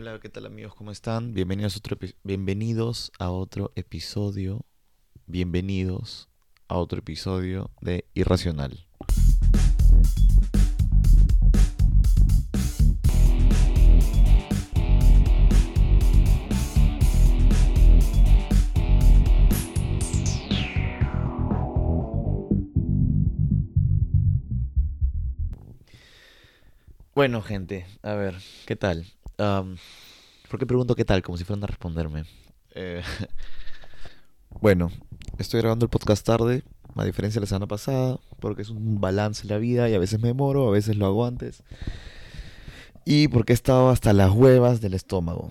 Hola, ¿qué tal amigos? ¿Cómo están? Bienvenidos a otro, bienvenidos a otro episodio. Bienvenidos a otro episodio de Irracional. Bueno, gente, a ver, ¿qué tal? Am, ¿por qué pregunto qué tal? Como si fueran a responderme. Eh, bueno, estoy grabando el podcast tarde, a diferencia de la semana pasada, porque es un balance en la vida y a veces me demoro, a veces lo hago antes. Y porque he estado hasta las huevas del estómago.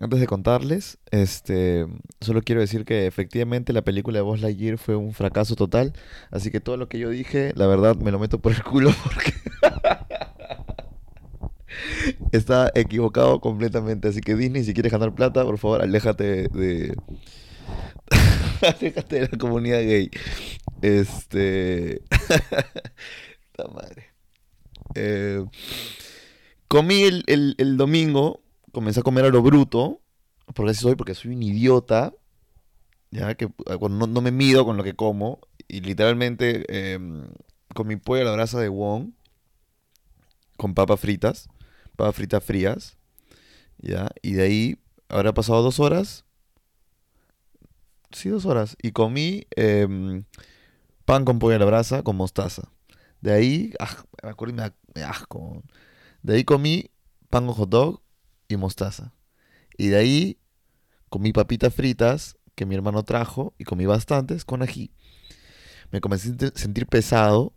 Antes de contarles, este, solo quiero decir que efectivamente la película de Buzz Lightyear fue un fracaso total, así que todo lo que yo dije, la verdad, me lo meto por el culo porque está equivocado completamente. Así que Disney, si quieres ganar plata, por favor, aléjate de, aléjate de la comunidad gay. Este, la madre. Eh, comí el, el- el domingo, comencé a comer a lo bruto, porque así soy, porque soy un idiota, ya que eh, cuando no, no me mido con lo que como, y literalmente em, comí pollo a la brasa de Wong con papas fritas, papas fritas frías, ya, y de ahí habrá pasado dos horas, sí, dos horas, y comí em, pan con pollo a la brasa con mostaza. De ahí, ah, me acuerdo y me me asco. De ahí comí pan con hot dog y mostaza. Y de ahí comí papitas fritas que mi hermano trajo y comí bastantes con ají. Me comencé a sentir pesado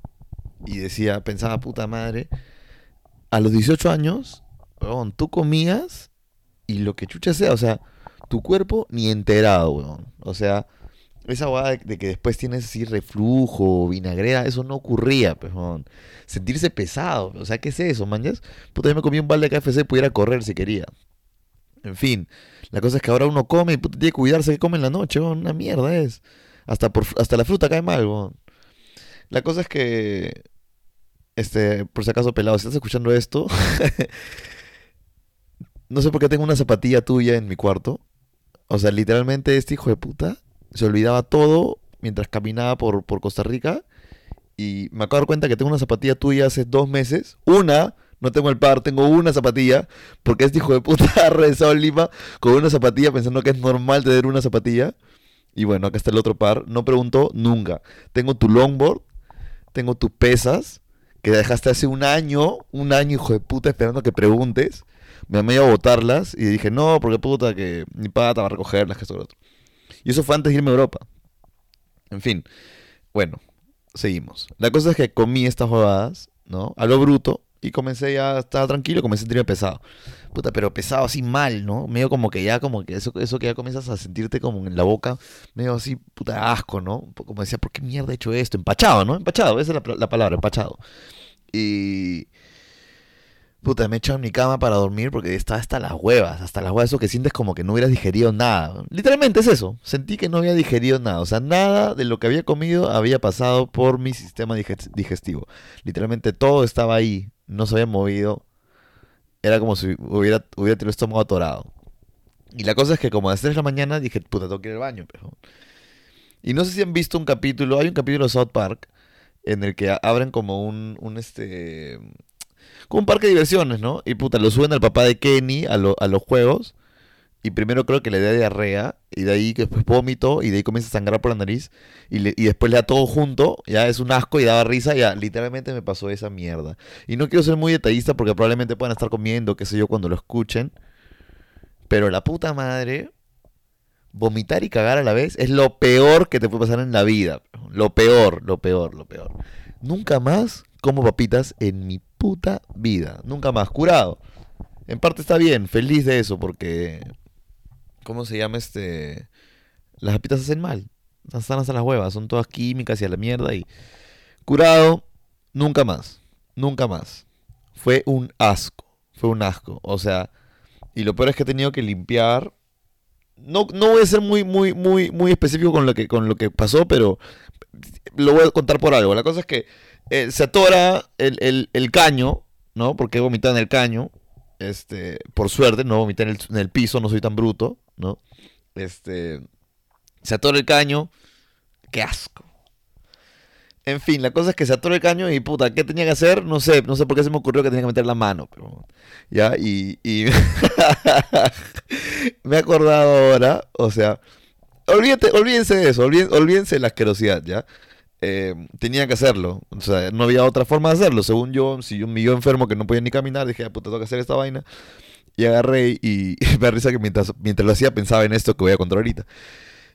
y decía, pensaba, puta madre, a los 18 años, weón, tú comías y lo que chucha sea, o sea, tu cuerpo ni enterado, weón. O sea, esa hueá de, que después tienes así reflujo, vinagrera, eso no ocurría, pues, weón. Sentirse pesado, o sea, ¿qué es eso, manjas? Puta, yo me comí un balde de KFC, pudiera correr si quería. En fin, la cosa es que ahora uno come y puta, tiene que cuidarse que come en la noche, weón, una mierda es. Hasta, por, hasta la fruta cae mal, weón. La cosa es que, este, por si acaso pelado, si estás escuchando esto, no sé por qué tengo una zapatilla tuya en mi cuarto. O sea, literalmente este hijo de puta se olvidaba todo mientras caminaba por, por Costa Rica. Y me acabo de dar cuenta que tengo una zapatilla tuya hace dos meses. Una, no tengo el par, tengo una zapatilla. Porque este hijo de puta ha regresado Lima con una zapatilla pensando que es normal tener una zapatilla. Y bueno, acá está el otro par. No preguntó nunca. Tengo tu longboard, tengo tus pesas, que dejaste hace un año, un año, hijo de puta, esperando que preguntes. Me amé a botarlas y dije, no, porque puta, que mi pata va a recogerlas, que esto lo otro. Y eso fue antes de irme a Europa. En fin, bueno, seguimos. La cosa es que comí estas jugadas, ¿no? A lo bruto. Y comencé ya, estaba tranquilo, comencé a sentirme pesado. Puta, pero pesado así mal, ¿no? Medio como que ya, como que eso, eso que ya comienzas a sentirte como en la boca, medio así, puta, asco, ¿no? Como decía, ¿por qué mierda he hecho esto? Empachado, ¿no? Empachado, esa es la, la palabra, empachado. Y... Puta, me he echado en mi cama para dormir porque estaba hasta las huevas, hasta las huevas, eso que sientes como que no hubieras digerido nada. Literalmente es eso, sentí que no había digerido nada, o sea, nada de lo que había comido había pasado por mi sistema diges- digestivo. Literalmente todo estaba ahí, no se había movido, era como si hubiera, hubiera tenido el estómago atorado. Y la cosa es que como a las 3 de la mañana dije, puta, tengo que ir al baño. Y no sé si han visto un capítulo, hay un capítulo de South Park en el que abren como un, un este como un parque de diversiones, ¿no? Y puta, lo suben al papá de Kenny a, lo- a los juegos. Y primero creo que le da diarrea. Y de ahí que después vómito. Y de ahí comienza a sangrar por la nariz. Y, le- y después le da todo junto. Ya es un asco y daba risa. Ya literalmente me pasó esa mierda. Y no quiero ser muy detallista porque probablemente puedan estar comiendo, qué sé yo, cuando lo escuchen. Pero la puta madre. Vomitar y cagar a la vez es lo peor que te puede pasar en la vida. Lo peor, lo peor, lo peor. Nunca más como papitas en mi puta vida. Nunca más. Curado. En parte está bien, feliz de eso, porque. ¿Cómo se llama este? Las papitas hacen mal. Están hasta las huevas, son todas químicas y a la mierda. Y. Curado, nunca más. Nunca más. Fue un asco. Fue un asco. O sea. Y lo peor es que he tenido que limpiar. No, no voy a ser muy, muy, muy, muy específico con lo que, con lo que pasó, pero lo voy a contar por algo. La cosa es que eh, se atora el, el- el caño, ¿no? Porque he vomitado en el caño. Este, por suerte, no vomité en el, en el piso, no soy tan bruto, ¿no? Este, se atora el caño, qué asco. En fin, la cosa es que se atoró el caño y puta, ¿qué tenía que hacer? No sé, no sé por qué se me ocurrió que tenía que meter la mano, pero ya, y, me he acordado ahora, o sea, olvídate, olvídense de eso, olvídense, de la asquerosidad, ¿ya? Eh, tenía que hacerlo, o sea, no había otra forma de hacerlo, según yo, si yo me yo enfermo que no podía ni caminar, dije, ah, puta, tengo que hacer esta vaina, y agarré y, me da risa que mientras, mientras lo hacía pensaba en esto que voy a contar ahorita.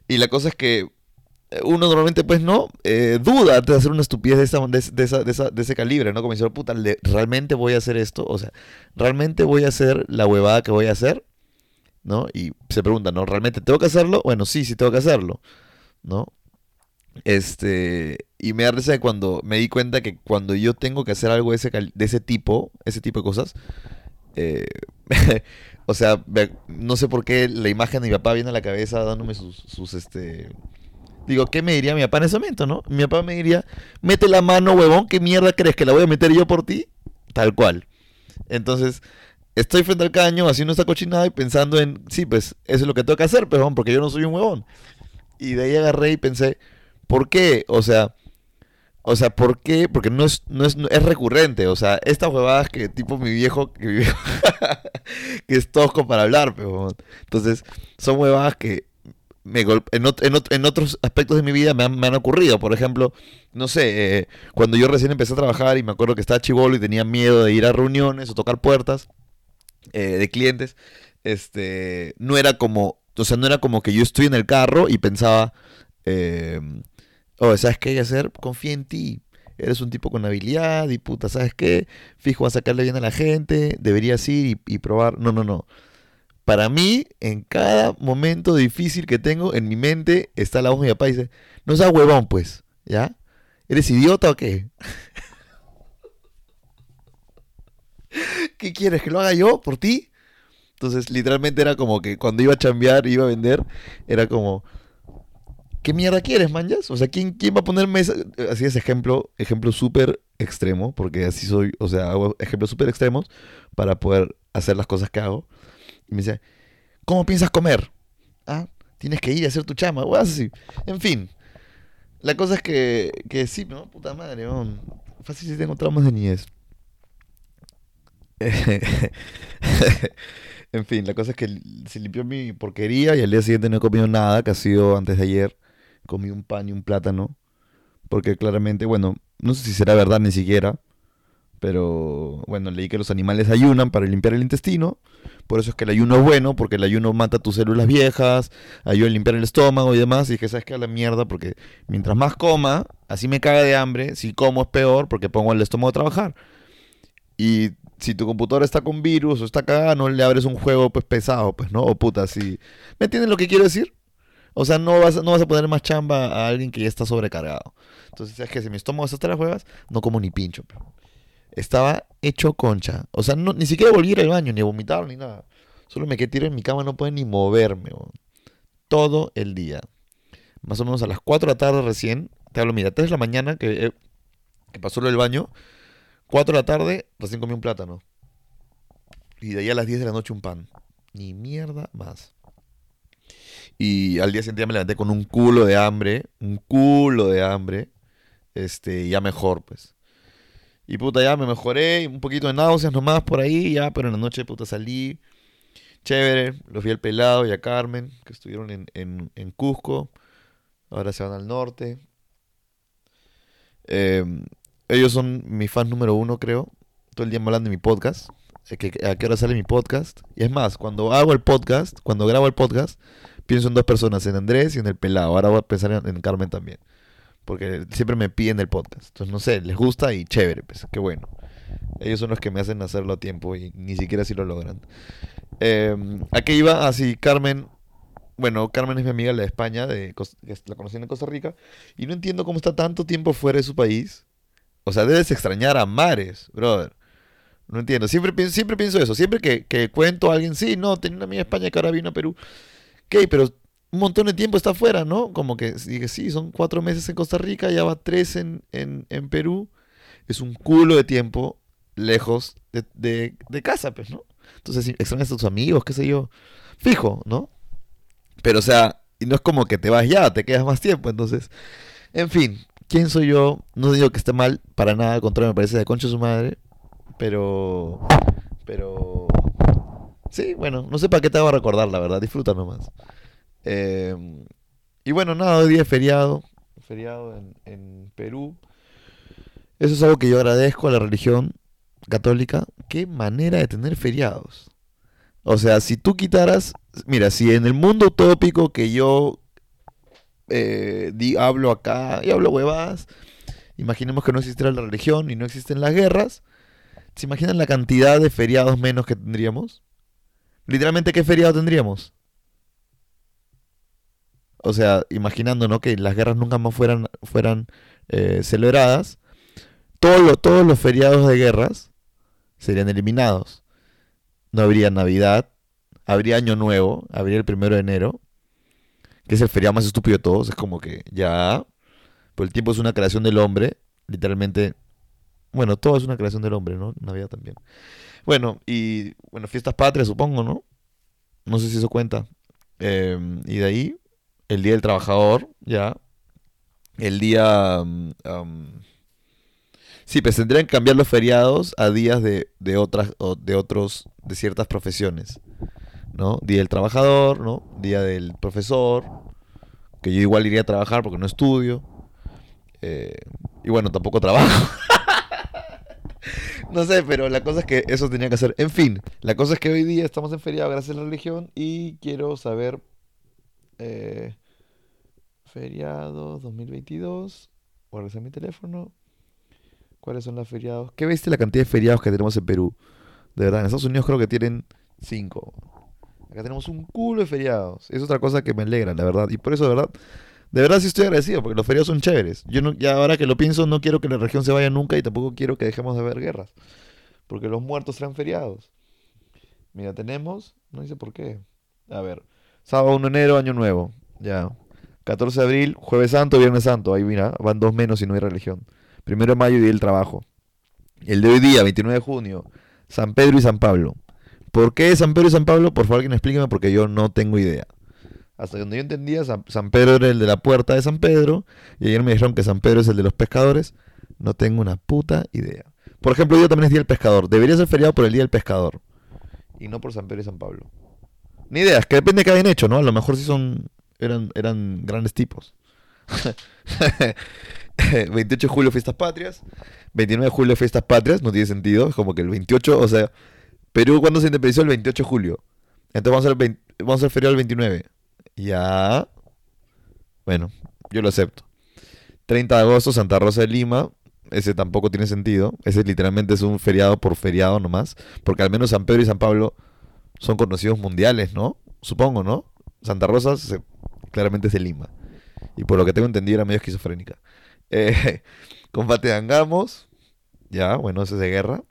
Y la cosa es que uno normalmente pues no eh, duda de hacer una estupidez de, esa, de, de, ese calibre, ¿no? Como decir, puta, ¿realmente voy a hacer esto? O sea, ¿realmente voy a hacer la huevada que voy a hacer? ¿No? Y se pregunta, ¿no? ¿Realmente tengo que hacerlo? Bueno, sí, sí tengo que hacerlo, ¿no? Este, y me da risa cuando me di cuenta que cuando yo tengo que hacer algo de ese, de ese tipo, ese tipo de cosas, eh, o sea, no sé por qué la imagen de mi papá viene a la cabeza dándome sus, sus este, Digo, ¿qué me diría mi papá en ese momento, no? Mi papá me diría, mete la mano, huevón, ¿qué mierda crees que la voy a meter yo por ti? Tal cual. Entonces, estoy frente al caño haciendo esta cochinada y pensando en, sí, pues, eso es lo que tengo que hacer, pero porque yo no soy un huevón. Y de ahí agarré y pensé, ¿por qué? O sea, o sea, ¿por qué? Porque no es, no es, es recurrente. O sea, estas huevadas que tipo mi viejo, que, mi que es tosco para hablar, pero entonces son huevadas que me en, en, otros aspectos de mi vida me han, ocurrido. Por ejemplo, no sé, eh, cuando yo recién empecé a trabajar y me acuerdo que estaba chivolo y tenía miedo de ir a reuniones o tocar puertas eh, de clientes, este, no era como, o sea, no era como que yo estoy en el carro y pensaba, eh, oh, ¿sabes qué hay que hacer? Confía en ti. Eres un tipo con habilidad y puta, ¿sabes qué? Fijo, a sacarle bien a la gente, deberías ir y probar. No, no, no para mí, en cada momento difícil que tengo, en mi mente está la voz de mi papá y dice, no seas huevón, pues, ¿ya? ¿Eres idiota o qué? ¿Qué quieres? ¿Que lo haga yo por ti? Entonces, literalmente era como que cuando iba a chambear, iba a vender, era como, ¿qué mierda quieres, manjas? O sea, ¿quién, quién va a ponerme esa? Así es ejemplo, ejemplo súper extremo, porque así soy, o sea, hago ejemplos súper extremos para poder hacer las cosas que hago. Y me dice, ¿cómo piensas comer? Ah, tienes que ir a hacer tu chama, o así. En fin, la cosa es que, que sí, ¿no? Puta madre, ¿no? fácil si tengo traumas de niñez. en fin, la cosa es que se limpió mi porquería y al día siguiente no he comido nada, que ha sido antes de ayer. Comí un pan y un plátano. Porque claramente, bueno, no sé si será verdad ni siquiera. Pero bueno, leí que los animales ayunan para limpiar el intestino. Por eso es que el ayuno es bueno, porque el ayuno mata tus células viejas, ayuda a limpiar el estómago y demás. Y dije, ¿sabes qué? A la mierda, porque mientras más coma, así me caga de hambre. Si como es peor, porque pongo el estómago a trabajar. Y si tu computadora está con virus o está cagada, no le abres un juego pues pesado, pues, ¿no? O puta, si... ¿Me entiendes lo que quiero decir? O sea, no vas, no vas a poner más chamba a alguien que ya está sobrecargado. Entonces, es que si mi estómago está hasta las huevas, no como ni pincho. Estaba hecho concha. O sea, no, ni siquiera volví a ir al baño, ni a vomitar, ni nada. Solo me quedé tirado en mi cama, no pude ni moverme. Todo el día. Más o menos a las 4 de la tarde recién. Te hablo, mira, 3 de la mañana que, eh, que pasó lo del baño. 4 de la tarde recién comí un plátano. Y de ahí a las 10 de la noche un pan. Ni mierda más. Y al día siguiente me levanté con un culo de hambre. Un culo de hambre. Este, ya mejor, pues. Y puta, ya me mejoré, un poquito de náuseas nomás por ahí, ya, pero en la noche, puta, salí. Chévere, los vi al pelado y a Carmen, que estuvieron en, en, Cusco. Ahora se van al norte. Em, ellos son mi fan número uno, creo. Todo el día me hablan de mi podcast. ¿A qué hora sale mi podcast? Y es más, cuando hago el podcast, cuando grabo el podcast, pienso en dos personas, en Andrés y en el pelado. Ahora voy a pensar en Carmen también porque siempre me piden el podcast. Entonces, no sé, les gusta y chévere, pues, qué bueno. Ellos son los que me hacen hacerlo a tiempo y ni siquiera así lo logran. Eh, ¿A qué iba? Así, ah, Carmen. Bueno, Carmen es mi amiga de España, de, la conocí en Costa Rica, y no entiendo cómo está tanto tiempo fuera de su país. O sea, debes extrañar a mares, brother. No entiendo. Siempre siempre pienso eso. Siempre que, que cuento a alguien, sí, no, tenía una amiga de España que ahora vino a Perú. Ok, pero un montón de tiempo está afuera, ¿no? Como que dije, sí, son cuatro meses en Costa Rica, ya va tres en, Perú. Es un culo de tiempo lejos de, casa, pues, ¿no? Entonces extrañas a tus amigos, qué sé yo. Fijo, ¿no? Pero o sea, y no es como que te vas ya, te quedas más tiempo, entonces... En fin, ¿quién soy yo? No digo que esté mal, para nada, al contrario, me parece de concha su madre. Pero... Pero... Sí, bueno, no sé para qué te hago recordar, la verdad, disfruta nomás. Eh, y bueno, nada, hoy día es feriado, feriado en, en Perú. Eso es algo que yo agradezco a la religión católica. Qué manera de tener feriados. O sea, si tú quitaras, mira, si en el mundo utópico que yo eh, hablo acá y hablo huevadas, imaginemos que no existiera la religión y no existen las guerras, ¿se imaginan la cantidad de feriados menos que tendríamos? Literalmente, ¿qué feriado tendríamos? O sea, imaginando ¿no? que las guerras nunca más fueran, fueran eh, celebradas, todos los feriados de guerras serían eliminados. No habría Navidad, habría Año Nuevo, habría el primero de enero, que es el feriado más estúpido de todos. Es como que ya, pues el tiempo es una creación del hombre, literalmente. Bueno, todo es una creación del hombre, ¿no? Navidad también. Bueno, y bueno, fiestas patrias, supongo, ¿no? No sé si eso cuenta. Em, y de ahí, el Día del Trabajador, ya. El día... Sí, pues tendrían que cambiar los feriados a días de, de otras, de otros, de ciertas profesiones. ¿No? Día del trabajador, ¿no? Día del profesor, que yo igual iría a trabajar porque no estudio. Eh, y bueno, tampoco trabajo. no sé, pero la cosa es que eso tenía que hacer. En fin, la cosa es que hoy día estamos en feriado gracias a la religión y quiero saber... Eh, feriado 2022. Voy a mi teléfono. ¿Cuáles son los feriados? ¿Qué viste la cantidad de feriados que tenemos en Perú? De verdad, en Estados Unidos creo que tienen cinco. Acá tenemos un culo de feriados. Es otra cosa que me alegra, la verdad. Y por eso, de verdad, de verdad sí estoy agradecido, porque los feriados son chéveres. Yo no, ya ahora que lo pienso, no quiero que la región se vaya nunca y tampoco quiero que dejemos de ver guerras. Porque los muertos serán feriados. Mira, tenemos, no dice por qué. A ver, sábado 1 de enero, año nuevo. Ya. 14 de abril, jueves santo, viernes santo. Ahí mira, van dos menos y no hay religión. Primero de mayo, Día del Trabajo. El de hoy día, 29 de junio, San Pedro y San Pablo. ¿Por qué San Pedro y San Pablo? Por favor, me explíqueme porque yo no tengo idea. Hasta donde yo entendía, San, Pedro era el de la puerta de San Pedro. Y ayer me dijeron que San Pedro es el de los pescadores. No tengo una puta idea. Por ejemplo, hoy también es Día del Pescador. Debería ser feriado por el Día del Pescador. Y no por San Pedro y San Pablo. Ni idea, es que depende de qué hayan hecho, ¿no? A lo mejor sí son. eran, eran grandes tipos. 28 de julio, fiestas patrias. 29 de julio, fiestas patrias. No tiene sentido. Es como que el 28, o sea, Perú, cuando se independizó? El 28 de julio. Entonces vamos a hacer feriado el 29. Ya. Bueno, yo lo acepto. 30 de agosto, Santa Rosa de Lima. Ese tampoco tiene sentido. Ese literalmente es un feriado por feriado nomás. Porque al menos San Pedro y San Pablo son conocidos mundiales, ¿no? Supongo, ¿no? Santa Rosa claramente es de Lima. Y por lo que tengo entendido era medio esquizofrénica. Eh, combate de Angamos. Ya, bueno, ese es de guerra.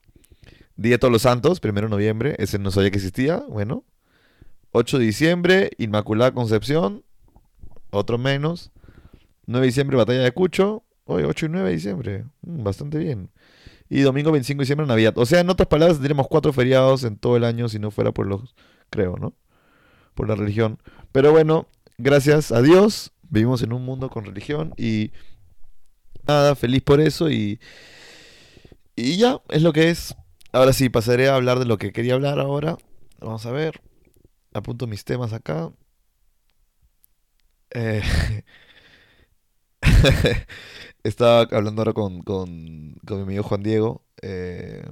Día de Todos los Santos, primero de noviembre. Ese no sabía que existía. Bueno. 8 de diciembre, Inmaculada Concepción. Otro menos. 9 de diciembre, Batalla de Cucho. Hoy, 8 y 9 de diciembre. Mm, bastante bien. Y domingo 25 de diciembre, Navidad. O sea, en otras palabras, tendríamos cuatro feriados en todo el año si no fuera por los. Creo, ¿no? Por la religión. Pero bueno, gracias a Dios, vivimos en un mundo con religión y nada, feliz por eso y, y ya, es lo que es. Ahora sí, pasaré a hablar de lo que quería hablar ahora. Vamos a ver. Apunto mis temas acá. Eh, estaba hablando ahora con, con, con, mi amigo Juan Diego, eh,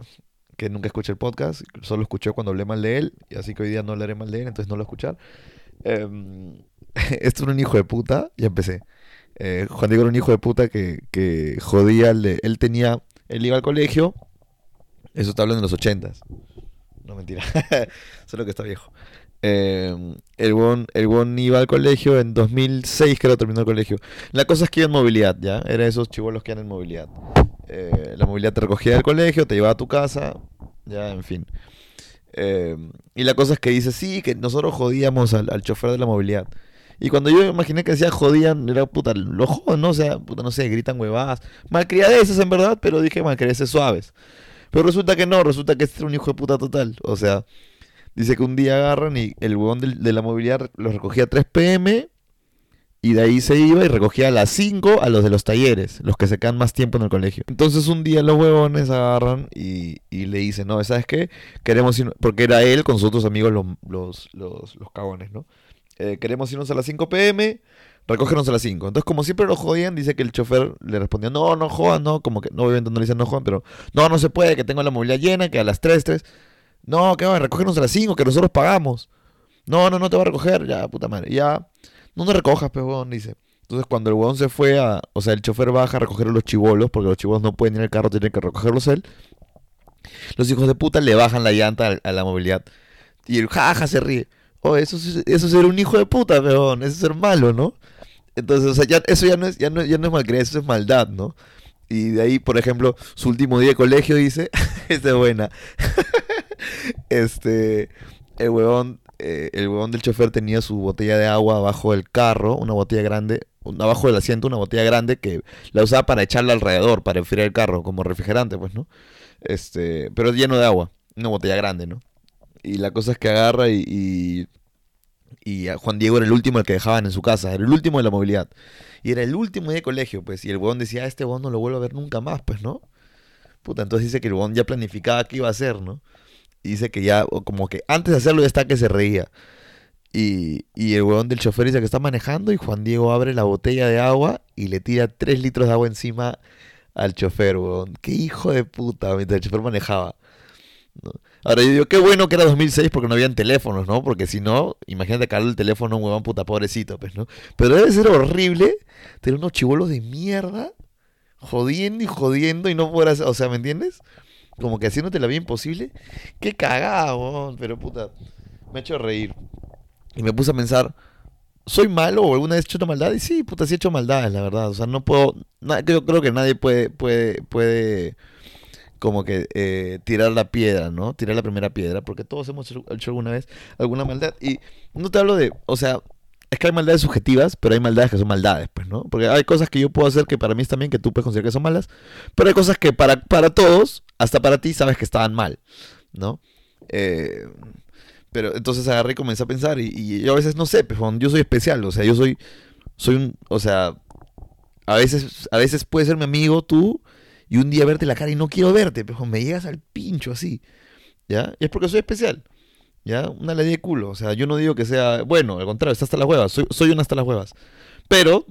que nunca escuché el podcast, solo escuché cuando hablé mal de él, y así que hoy día no hablaré mal de él, entonces no lo escuchar. Eh, esto es un hijo de puta, ya empecé. Eh, Juan Diego era un hijo de puta que, jodía. él tenía. Él iba al colegio. Eso está hablando en los ochentas. No mentira. Solo que está viejo. Eh, el buen el iba al colegio en 2006, creo, terminó el colegio. La cosa es que iba en movilidad, ¿ya? Era esos chivolos que iban en movilidad. Eh, la movilidad te recogía del colegio, te llevaba a tu casa, ya, en fin. y la cosa es que dice, sí, que nosotros jodíamos al, al chofer de la movilidad. Y cuando yo imaginé que decía jodían, era puta, los joden, ¿no? O sea, puta, no sé, gritan huevadas. Malcriadeces en verdad, pero dije malcriadeces suaves. Pero resulta que no, resulta que este era un hijo de puta total. O sea, Dice que un día agarran y el huevón de, la movilidad los recogía a 3 pm y de ahí se iba y recogía a las 5 a los de los talleres, los que se quedan más tiempo en el colegio. Entonces un día los huevones agarran y, y le dicen, no, ¿sabes qué? Queremos ir, porque era él con sus otros amigos los, los, los, los cagones, ¿no? Eh, queremos irnos a las 5 pm, recógenos a las 5. Entonces como siempre lo jodían, dice que el chofer le respondía, no, no jodan, no, como que, no, obviamente no le dicen no jodan, pero no, no se puede, que tengo la movilidad llena, que a las 3, 3. No, que va, recógenos a las 5, que nosotros pagamos. No, no, no te va a recoger, ya, puta madre. Ya, no te recojas, pues, dice. Entonces, cuando el huevón se fue a. O sea, el chofer baja a recoger a los chivolos, porque los chivolos no pueden ir al carro, tienen que recogerlos él. Los hijos de puta le bajan la llanta a, a la movilidad. Y el jaja se ríe. Oh, eso, es- eso es ser un hijo de puta, huevón. Eso es ser malo, ¿no? Entonces, o sea, ya, eso ya no es, ya no, ya no es malcriado, eso es maldad, ¿no? Y de ahí, por ejemplo, su último día de colegio dice, esta es buena. Este, el huevón, eh, el huevón del chofer tenía su botella de agua abajo del carro, una botella grande, abajo del asiento, una botella grande que la usaba para echarla alrededor, para enfriar el carro, como refrigerante, pues, ¿no? Este, pero lleno de agua, una botella grande, ¿no? Y la cosa es que agarra y, y, y Juan Diego era el último el que dejaban en su casa, era el último de la movilidad. Y era el último de colegio, pues, y el huevón decía, "Ah, este huevón no lo vuelvo a ver nunca más, pues, ¿no? Puta, entonces dice que el huevón ya planificaba qué iba a hacer, ¿no? Dice que ya, como que antes de hacerlo ya está que se reía. Y, y el huevón del chofer dice que está manejando y Juan Diego abre la botella de agua y le tira 3 litros de agua encima al chofer, huevón. Qué hijo de puta, mientras el chofer manejaba. Ahora yo digo, qué bueno que era 2006 porque no habían teléfonos, ¿no? Porque si no, imagínate caerle el teléfono a un huevón puta pobrecito, pues, ¿no? Pero debe ser horrible tener unos chivolos de mierda jodiendo y jodiendo y no poder hacer, o sea, ¿me entiendes? Como que haciéndote la vida imposible. Qué cagada, weón, pero puta, me ha hecho reír. Y me puse a pensar, ¿soy malo o alguna vez he hecho una maldad? Y sí, puta, sí he hecho maldades, la verdad. O sea, no puedo, na- yo creo que nadie puede, puede, puede como que eh, tirar la piedra, ¿no? Tirar la primera piedra, porque todos hemos hecho, hecho alguna vez alguna maldad. Y no te hablo de, o sea, es que hay maldades subjetivas, pero hay maldades que son maldades, pues, ¿no? Porque hay cosas que yo puedo hacer que para mí están bien, que tú puedes considerar que son malas, pero hay cosas que para, para todos, hasta para ti, sabes que estaban mal, ¿no? Eh, pero entonces agarré y comencé a pensar, y, yo a veces no sé, pues, yo soy especial, o sea, yo soy, soy un, o sea, a veces, a veces puedes ser mi amigo tú, y un día verte la cara y no quiero verte, pero me llegas al pincho así, ¿ya? Y es porque soy especial. ¿Ya? Una ley de culo. O sea, yo no digo que sea. Bueno, al contrario, está hasta las huevas. Soy, soy una hasta las huevas. Pero,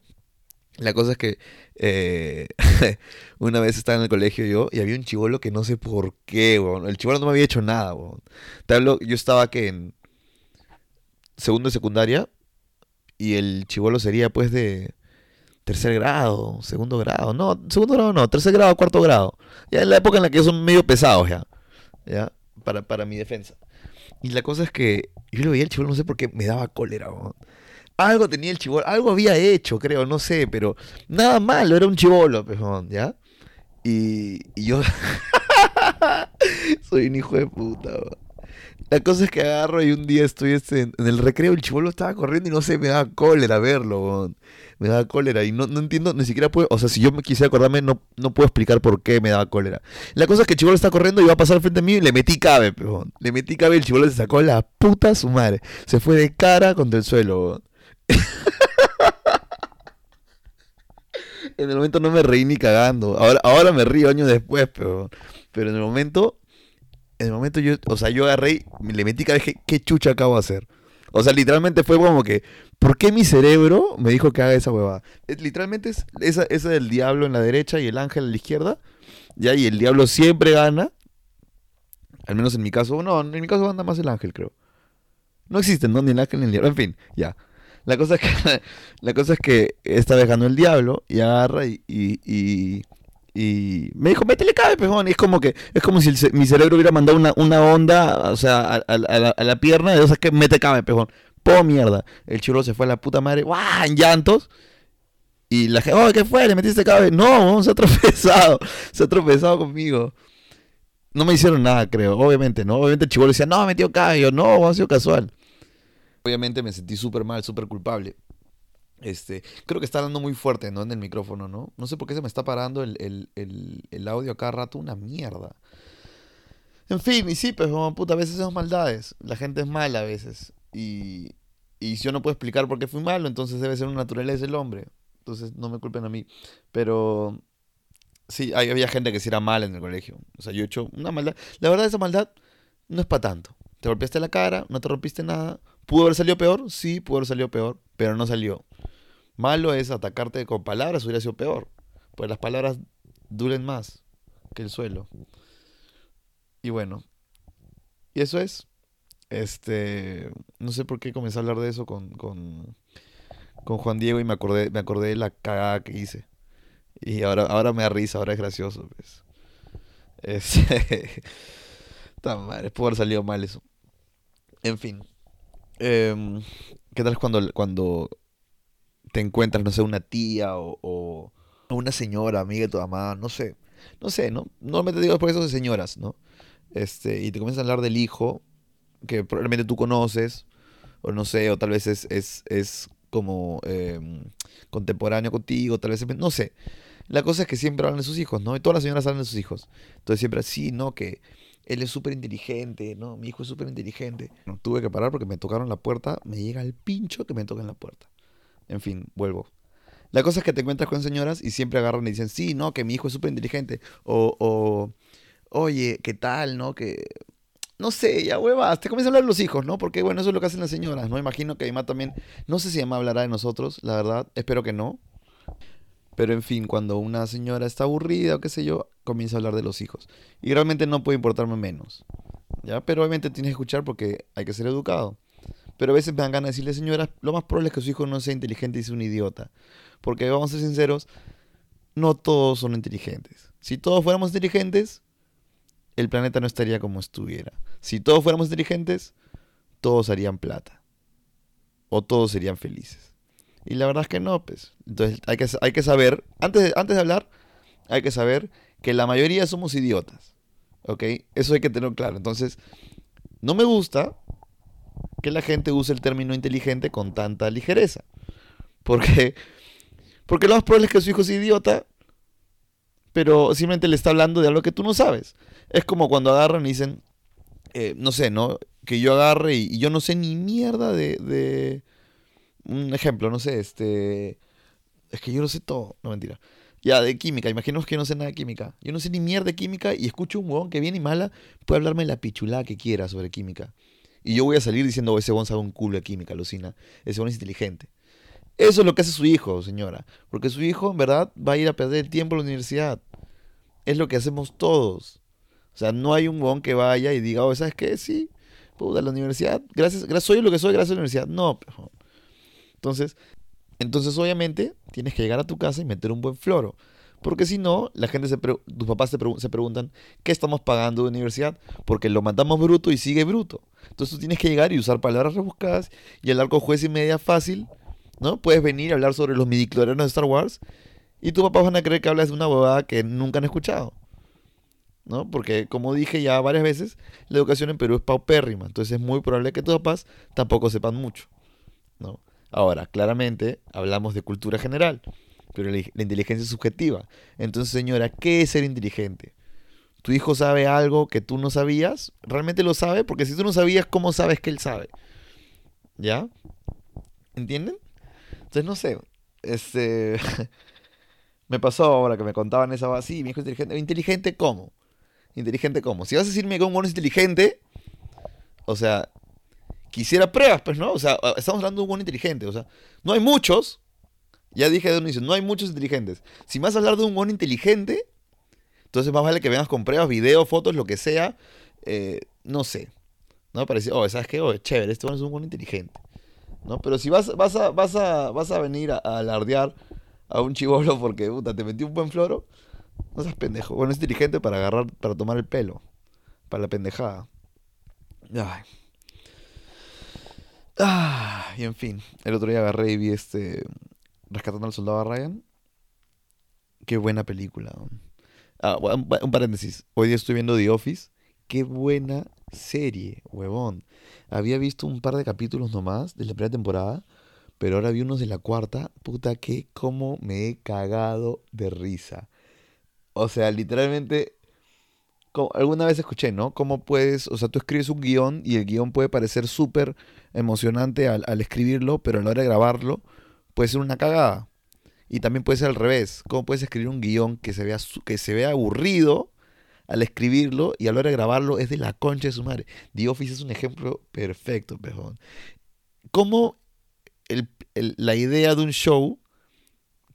la cosa es que eh, una vez estaba en el colegio yo y había un chivolo que no sé por qué, weón. El chivolo no me había hecho nada, weón. Te hablo, yo estaba que en segundo de secundaria y el chivolo sería pues de tercer grado, segundo grado. No, segundo grado no, tercer grado, cuarto grado. Ya en la época en la que son medio pesados ya. ¿Ya? Para, para mi defensa. Y la cosa es que yo lo veía el chivolo, no sé por qué me daba cólera. weón. Algo tenía el chivolo, algo había hecho, creo, no sé, pero nada malo, era un chivolo, pejón, ¿ya? Y, yo soy un hijo de puta. weón. La cosa es que agarro y un día estoy este, en el recreo, el chivolo estaba corriendo y no sé, me daba cólera verlo, weón. Me daba cólera y no, no entiendo, ni siquiera puedo, o sea, si yo me quisiera acordarme, no, no puedo explicar por qué me daba cólera. La cosa es que el chivolo está corriendo y va a pasar frente a mí y le metí cabe, peón. Le metí cabe y el chivolo se sacó la puta su madre. Se fue de cara contra el suelo, weón. En el momento no me reí ni cagando. Ahora, ahora me río años después, pero, pero en el momento, en el momento yo, o sea, yo agarré le metí cabe y dije, ¿qué chucha acabo de hacer? O sea, literalmente fue como que, ¿por qué mi cerebro me dijo que haga esa huevada? Es- literalmente es esa, del diablo en la derecha y el ángel en la izquierda. Ya, y el diablo siempre gana. Al menos en mi caso, no, en mi caso anda más el ángel, creo. No existen, ¿no? Ni el ángel ni el diablo. En fin, ya. La cosa es que, la cosa es que vez ganó el diablo y agarra y, y, y, y me dijo, métele cabe, pejón. Y es como que, es como si mi cerebro hubiera mandado una, una onda, o sea, a, la, a la pierna, de esas que mete cabe, pejón. Po mierda. El chulo se fue a la puta madre, ¡guau! En llantos. Y la gente, oh, ¿qué fue? ¿Le metiste cabe? No, se ha tropezado. Se ha tropezado conmigo. No me hicieron nada, creo. Obviamente, ¿no? Obviamente el chivolo decía, no, metió cabe. Yo, no, ha sido casual. Obviamente me sentí súper mal, súper culpable. Este, creo que está hablando muy fuerte, ¿no? En el micrófono, ¿no? No sé por qué se me está parando el, el, el, el audio cada rato, una mierda. En fin, y sí, pues, como, puta, a veces son maldades. La gente es mala a veces. Y, y yo no puedo explicar por qué fui malo, entonces debe ser una naturaleza del hombre. Entonces no me culpen a mí. Pero sí, había gente que sí era mala en el colegio. O sea, yo he hecho una maldad. La verdad, esa maldad no es para tanto. Te golpeaste la cara, no te rompiste nada. ¿Pudo haber salido peor? Sí, pudo haber salido peor, pero no salió. Malo es atacarte con palabras, hubiera sido peor. Pues las palabras duren más que el suelo. Y bueno, y eso es. Este, no sé por qué comencé a hablar de eso con, con, con Juan Diego y me acordé, me acordé de la cagada que hice. Y ahora, ahora me da risa, ahora es gracioso, pues. Este, tan madre, pudo haber salido mal eso. En fin. em, ¿qué tal cuando, cuando te encuentras, no sé, una tía o, o una señora, amiga de tu mamá, no sé, no sé, ¿no? Normalmente digo por eso de señoras, ¿no? Este, y te comienzan a hablar del hijo que probablemente tú conoces, o no sé, o tal vez es, es, es como em, contemporáneo contigo, tal vez, no sé. La cosa es que siempre hablan de sus hijos, ¿no? Y todas las señoras hablan de sus hijos. Entonces siempre así, ¿no? Que él es súper inteligente, ¿no? Mi hijo es súper inteligente. No, tuve que parar porque me tocaron la puerta, me llega el pincho que me toquen la puerta. En fin, vuelvo. La cosa es que te encuentras con señoras y siempre agarran y dicen, sí, no, que mi hijo es súper inteligente. O, o, oye, ¿qué tal, no? Que, no sé, ya huevas, te comienzan a hablar de los hijos, ¿no? Porque, bueno, eso es lo que hacen las señoras, ¿no? Imagino que Emma también, no sé si Emma hablará de nosotros, la verdad, espero que no. Pero, en fin, cuando una señora está aburrida o qué sé yo, comienza a hablar de los hijos. Y realmente no puede importarme menos, ¿ya? Pero obviamente tienes que escuchar porque hay que ser educado. Pero a veces me dan ganas de decirle, señora, lo más probable es que su hijo no sea inteligente y sea un idiota. Porque vamos a ser sinceros, no todos son inteligentes. Si todos fuéramos inteligentes, el planeta no estaría como estuviera. Si todos fuéramos inteligentes, todos harían plata. O todos serían felices. Y la verdad es que no, pues. Entonces hay que, hay que saber, antes de, antes de hablar, hay que saber que la mayoría somos idiotas. ¿Ok? Eso hay que tenerlo claro. Entonces, no me gusta que la gente use el término inteligente con tanta ligereza. Porque, porque lo más probable es que su hijo sea idiota, pero simplemente le está hablando de algo que tú no sabes. Es como cuando agarran y dicen, eh, no sé, ¿no? Que yo agarre y, yo no sé ni mierda de, de... Un ejemplo, no sé, este... Es que yo no sé todo, no mentira. Ya, de química, imaginaos que yo no sé nada de química. Yo no sé ni mierda de química y escucho un huevón que viene y mala, puede hablarme la pichulada que quiera sobre química. Y yo voy a salir diciendo, "Oh, ese huevón sabe un culo de química, alucina. Ese huevón es inteligente. Eso es lo que hace su hijo, señora. Porque su hijo, en verdad, va a ir a perder el tiempo en la universidad. Es lo que hacemos todos. O sea, no hay un huevón que vaya y diga, oh, ¿sabes qué? Sí, puta, la universidad, gracias, gracias, soy lo que soy gracias a la universidad. No, pero... Entonces, entonces obviamente tienes que llegar a tu casa y meter un buen floro. Porque si no, la gente se tus papás se, se preguntan, ¿qué estamos pagando de universidad? Porque lo mandamos bruto y sigue bruto. Entonces tú tienes que llegar y usar palabras rebuscadas y hablar con juez y media fácil, ¿no? Puedes venir a hablar sobre los midichlorianos de Star Wars y tus papás van a creer que hablas de una huevada que nunca han escuchado. ¿no? Porque, como dije ya varias veces, la educación en Perú es paupérrima. Entonces es muy probable que tus papás tampoco sepan mucho, ¿no? Ahora, claramente hablamos de cultura general, pero la, inteligencia es subjetiva. Entonces, señora, ¿qué es ser inteligente? ¿Tu hijo sabe algo que tú no sabías? ¿Realmente lo sabe? Porque si tú no sabías, ¿cómo sabes que él sabe? ¿Ya? ¿Entienden? Entonces, no sé. Este... me pasó ahora que me contaban esa así, mi hijo es inteligente. ¿Inteligente cómo? ¿Inteligente cómo? Si vas a decirme que un mono es inteligente, o sea, quisiera pruebas, pues, ¿no? O sea, estamos hablando de un mono inteligente, o sea, no hay muchos. Ya dije de un inicio, no hay muchos inteligentes. Si vas a hablar de un mono inteligente, entonces más vale que vengas con pruebas, videos, fotos, lo que sea. eh, no sé. ¿No? Para decir, oh, ¿sabes qué? Oh, chévere, este mono es un mono inteligente. ¿No? Pero si vas, vas, a, vas, a, vas a venir a, a alardear a un chivolo porque puta, te metí un buen floro, no seas pendejo. Bueno, es inteligente para agarrar, para tomar el pelo. Para la pendejada. Ay. Ah, y en fin, el otro día agarré y vi este. Rescatando al soldado Ryan. Qué buena película. Ah, un, paréntesis. Hoy día estoy viendo The Office. Qué buena serie, huevón. Había visto un par de capítulos nomás de la primera temporada. Pero ahora vi unos de la cuarta. Puta que como me he cagado de risa. O sea, literalmente co- alguna vez escuché, ¿no? Cómo puedes, o sea, tú escribes un guion y el guion puede parecer súper emocionante al, al escribirlo, pero a la hora de grabarlo puede ser una cagada. Y también puede ser al revés. ¿Cómo puedes escribir un guion que se vea, que se vea aburrido al escribirlo y a la hora de grabarlo es de la concha de su madre? The Office es un ejemplo perfecto, pejón. ¿Cómo el- la idea de un show,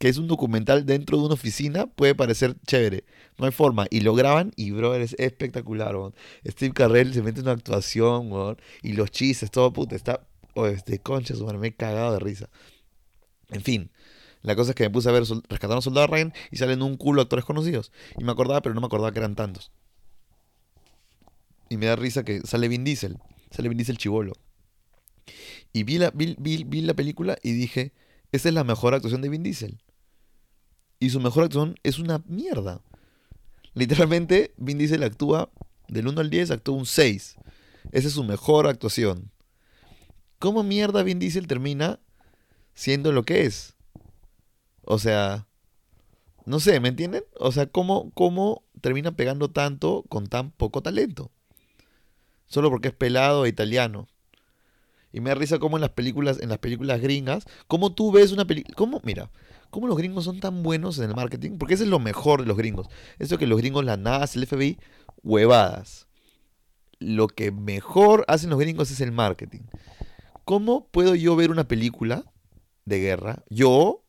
que es un documental dentro de una oficina, puede parecer chévere? No hay forma. Y lo graban y, brother, es espectacular, weón. Steve Carrell se mete en una actuación, weón. Y los chistes, todo puta, está... Oh, es de concha, su madre, me he cagado de risa. En fin, la cosa es que me puse a ver Rescataron a Soldado Ryan y salen un culo actores conocidos. Y me acordaba, pero no me acordaba que eran tantos. Y me da risa que sale Vin Diesel. Sale Vin Diesel chivolo. Y vi la, vi, vi- vi la película y dije, esa es la mejor actuación de Vin Diesel. Y su mejor actuación es una mierda. Literalmente, Vin Diesel actúa del 1 al 10, actúa un 6. Esa es su mejor actuación. ¿Cómo mierda Vin Diesel termina siendo lo que es? O sea, no sé, ¿me entienden? O sea, ¿cómo, cómo termina pegando tanto con tan poco talento? Solo porque es pelado e italiano. Y me da risa como en las películas, en las películas gringas, cómo tú ves una película, cómo, mira, cómo los gringos son tan buenos en el marketing, porque eso es lo mejor de los gringos. Eso que los gringos, la NASA, el FBI, huevadas. Lo que mejor hacen los gringos es el marketing. ¿Cómo puedo yo ver una película de guerra? Yo,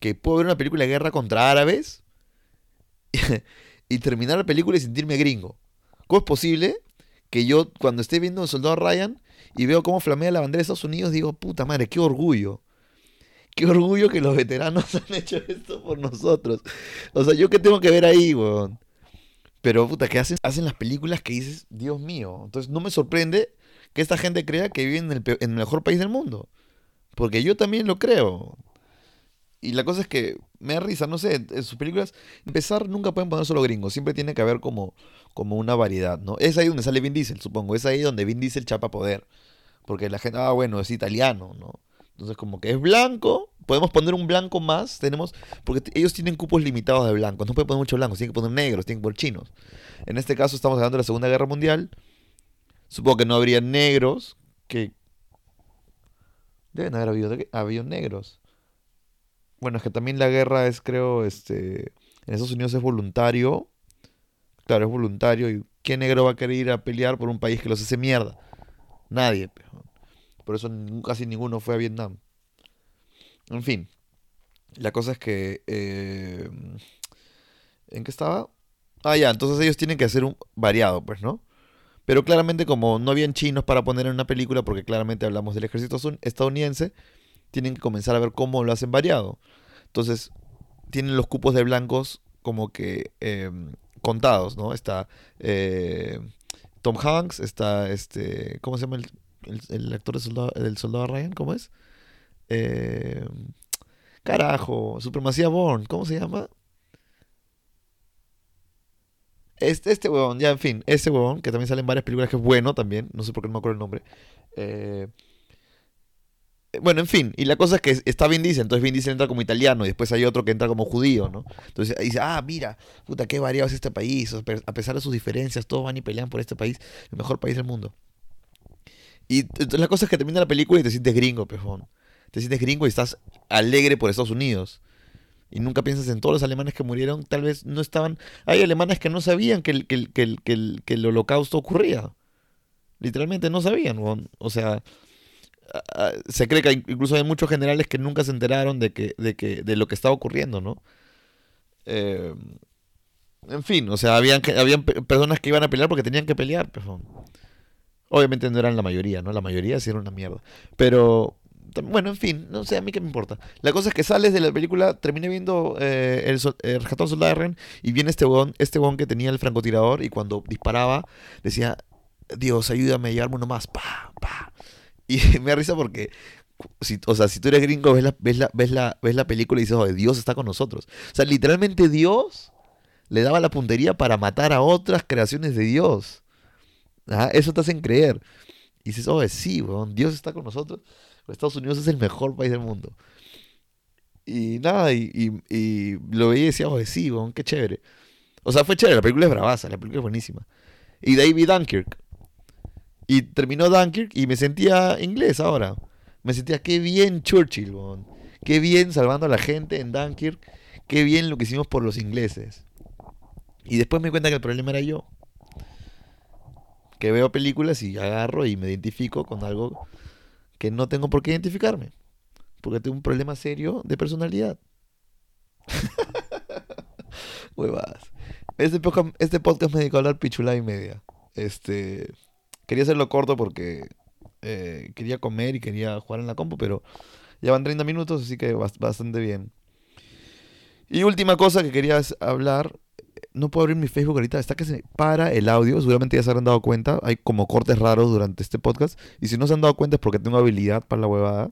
que puedo ver una película de guerra contra árabes y terminar la película y sentirme gringo. ¿Cómo es posible que yo, cuando esté viendo el Soldado Ryan y veo cómo flamea la bandera de Estados Unidos, digo, puta madre, qué orgullo? Qué orgullo que los veteranos han hecho esto por nosotros. O sea, ¿yo qué tengo que ver ahí, weón? Pero, puta, que hacen, hacen las películas que dices, Dios mío. Entonces, no me sorprende que esta gente crea que vive en el, en el mejor país del mundo. Porque yo también lo creo. Y la cosa es que me da risa, no sé, en sus películas, empezar nunca pueden poner solo gringos, siempre tiene que haber como, como una variedad, ¿no? Es ahí donde sale Vin Diesel, supongo, es ahí donde Vin Diesel chapa poder. Porque la gente, ah, bueno, es italiano, ¿no? Entonces como que es blanco, podemos poner un blanco más, tenemos, porque ellos tienen cupos limitados de blancos, no pueden poner muchos blancos, tienen que poner negros, tienen que poner chinos. En este caso estamos hablando de la Segunda Guerra Mundial, supongo que no habría negros, que deben haber habido, habido negros. Bueno, es que también la guerra es, creo, este, en Estados Unidos es voluntario. Claro, es voluntario. ¿Y qué negro va a querer ir a pelear por un país que los hace mierda? Nadie. Por eso casi ninguno fue a Vietnam. En fin, la cosa es que... eh, ¿En qué estaba? Ah, ya, entonces ellos tienen que hacer un variado, pues, ¿no? Pero claramente como no habían chinos para poner en una película, porque claramente hablamos del ejército estadounidense, tienen que comenzar a ver cómo lo hacen variado. Entonces, tienen los cupos de blancos como que eh, contados, ¿no? Está eh, Tom Hanks, está este, ¿cómo se llama el, el- actor de soldado, del soldado Ryan? ¿Cómo es? Eh, carajo, Supremacía Born, ¿cómo se llama? Este, este huevón, ya en fin, este huevón, que también sale en varias películas, que es bueno también, no sé por qué no me acuerdo el nombre. Eh, bueno, en fin, y la cosa es que está Vin Diesel, entonces Vin Diesel entra como italiano y después hay otro que entra como judío, ¿no? Entonces dice, ah, mira, puta, qué variado es este país, a pe- a pesar de sus diferencias, todos van y pelean por este país, el mejor país del mundo. Y t- la cosa es que termina la película y te sientes gringo, pejón. Te sientes gringo y estás alegre por Estados Unidos. Y nunca piensas en todos los alemanes que murieron, tal vez no estaban... Hay alemanes que no sabían que el, que el, que el, que el, que el holocausto ocurría. Literalmente no sabían. O sea, se cree que incluso hay muchos generales que nunca se enteraron de que, de que, de lo que estaba ocurriendo, ¿no? Eh, en fin, o sea, habían, habían pe- personas que iban a pelear porque tenían que pelear, pero obviamente no eran la mayoría, ¿no? La mayoría sí era una mierda. Pero, bueno, en fin, no sé, a mí qué me importa. La cosa es que sales de la película, terminé viendo eh, el, el y viene este huevón, este huevón que tenía el francotirador y cuando disparaba decía, Dios, ayúdame a llevarme uno más, pa, pa. Y me da risa porque, si, o sea, si tú eres gringo, ves la, ves la, ves la, ves la película y dices, oh, Dios está con nosotros. O sea, literalmente Dios le daba la puntería para matar a otras creaciones de Dios. Ajá, Eso te hacen creer. Y dices, oh, sí, weón, Dios está con nosotros. Estados Unidos es el mejor país del mundo. Y nada, y, lo veía y decía, oh, sí, weón, qué chévere. O sea, fue chévere, la película es bravaza, la película es buenísima. Y David Dunkirk. Y terminó Dunkirk y me sentía inglés ahora. Me sentía, qué bien Churchill, weón. Qué bien salvando a la gente en Dunkirk. Qué bien lo que hicimos por los ingleses. Y después me di cuenta que el problema era yo. Que veo películas y agarro y me identifico con algo que no tengo por qué identificarme. Porque tengo un problema serio de personalidad. Huevadas. Este podcast, este podcast me dedicó a hablar pichula y media. Este, quería hacerlo corto porque eh, quería comer y quería jugar en la compu, pero ya van 30 minutos, así que bastante bien. Y última cosa que quería hablar. No puedo abrir mi Facebook ahorita, está que se para el audio. Seguramente ya se habrán dado cuenta. Hay como cortes raros durante este podcast. Y si no se han dado cuenta es porque tengo habilidad para la huevada.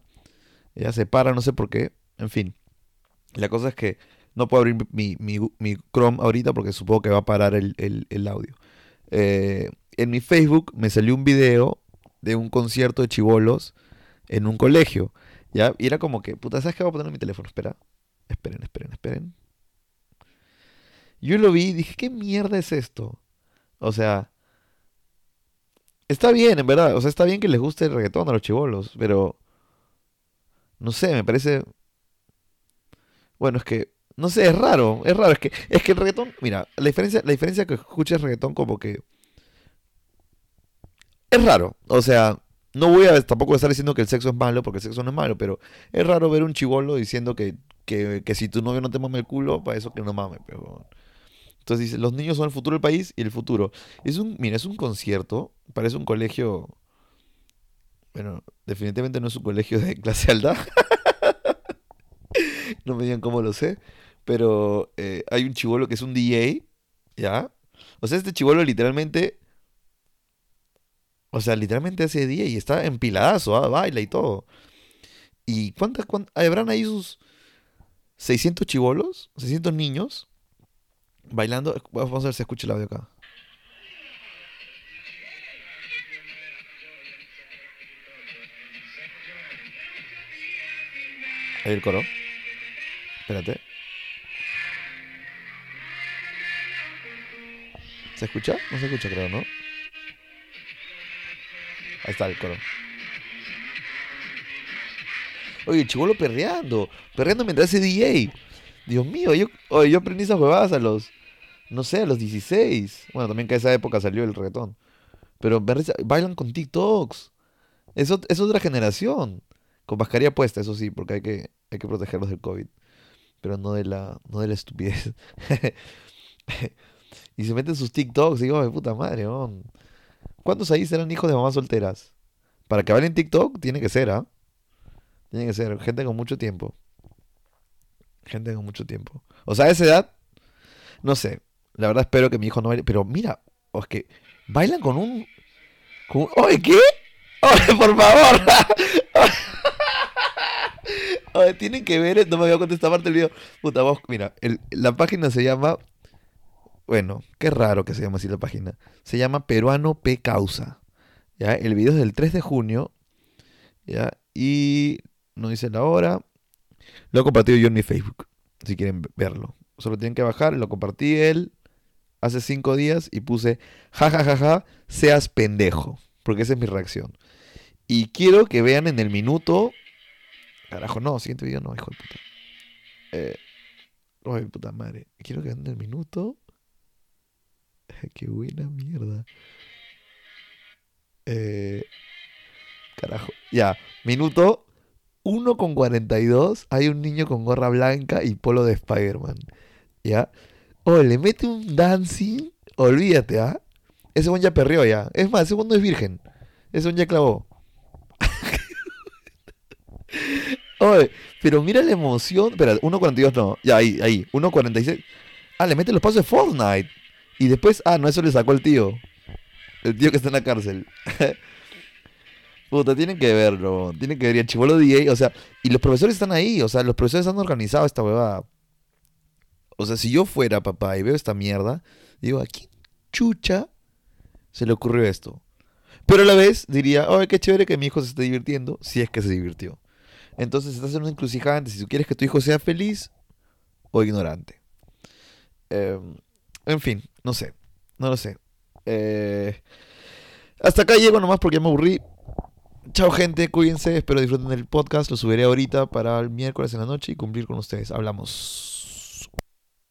Ya se para, no sé por qué. En fin. La cosa es que no puedo abrir mi, mi, Chrome ahorita porque supongo que va a parar el, audio. Eh, en mi Facebook me salió un video de un concierto de chivolos en un colegio. ¿ya? Y era como que, puta, ¿sabes qué voy a poner en mi teléfono? Espera. Esperen, esperen, esperen. Yo lo vi y dije, ¿qué mierda es esto? O sea, está bien, en verdad. O sea, está bien que les guste el reggaetón a los chivolos, pero no sé, me parece. Bueno, es que no sé, es raro, es raro. Es que, es que el reggaetón, mira, la diferencia, la diferencia que escuchas reggaetón como que... Es raro. O sea, no voy a tampoco estar diciendo que el sexo es malo, porque el sexo no es malo, pero es raro ver un chivolo diciendo que, que, que si tu novio no te mame el culo, para eso que no mame. Pero... Entonces dice, los niños son el futuro del país y el futuro. Es un, mira, es un concierto, parece un colegio... Bueno, definitivamente no es un colegio de clase alta. no me digan cómo lo sé. Pero eh, hay un chivolo que es un DJ, ¿ya? O sea, este chivolo literalmente. O sea, literalmente hace DJ y está empiladazo, ¿ah? baila y todo. ¿Y cuántas, cuántas habrán ahí sus 600 chivolos? 600 niños bailando. Vamos a ver si escucha el audio acá. Ahí el coro. Espérate. ¿Se escucha? No se escucha, creo, ¿no? Ahí está el coro. Oye, chivolo perreando. Perreando mientras hace DJ. Dios mío, yo, yo aprendí esas huevadas a los. No sé, a los 16. Bueno, también que a esa época salió el reggaetón. Pero bailan con TikToks. Es, es otra generación. Con mascarilla puesta, eso sí, porque hay que, hay que protegerlos del COVID. Pero no de la, no de la estupidez. Y se meten sus TikToks. Y digo, de puta madre, ¿Cuántos ahí serán hijos de mamás solteras? Para que bailen TikTok, tiene que ser, ¿ah? Tiene que ser. Gente con mucho tiempo. Gente con mucho tiempo. O sea, a esa edad, no sé. La verdad espero que mi hijo no baile. Pero mira, o es que bailan con un. ¿Oye, qué? ¡Oye, por favor! Tienen que ver. No me había contestado parte del video. Puta, vos, mira, la página se llama bueno, qué raro que se llama así la página. Se llama Peruano P Causa. ¿ya? El video es del 3 de junio. ¿ya? Y no dice la hora. Lo he compartido yo en mi Facebook. Si quieren verlo. Solo tienen que bajar. Lo compartí él hace 5 días y puse jajajaja, ja, ja, ja, seas pendejo. Porque esa es mi reacción. Y quiero que vean en el minuto. Carajo, no, siguiente video no, hijo de puta. Eh, ay, puta madre. Quiero que vean en el minuto. Qué buena mierda. Eh, carajo. Ya, minuto 1 con 42. Hay un niño con gorra blanca y polo de Spider-Man. ¿Ya? Oh, le mete un dancing. Olvídate, ¿ah? Ese buen ya perreó ya. Es más, ese buen no es virgen. Ese buen ya clavó. Oye, pero mira la emoción. Espera, 1.42 no. Ya, ahí, ahí. 1.46. Ah, le mete los pasos de Fortnite. Y después, ah, no, eso le sacó el tío. El tío que está en la cárcel. Puta, tienen que verlo. Tienen que ver. Y el chivolo DJ, o sea, y los profesores están ahí. O sea, los profesores han organizado esta huevada. O sea, si yo fuera papá y veo esta mierda, digo, ¿a quién chucha se le ocurrió esto? Pero a la vez diría, oh, qué chévere que mi hijo se esté divirtiendo, si es que se divirtió. Entonces estás en una encrucijada si tú quieres que tu hijo sea feliz o ignorante. Eh, En fin, no sé. No lo sé. Eh, hasta acá llego nomás porque me aburrí. Chao gente, cuídense, espero disfruten del podcast. Lo subiré ahorita para el miércoles en la noche y cumplir con ustedes. Hablamos.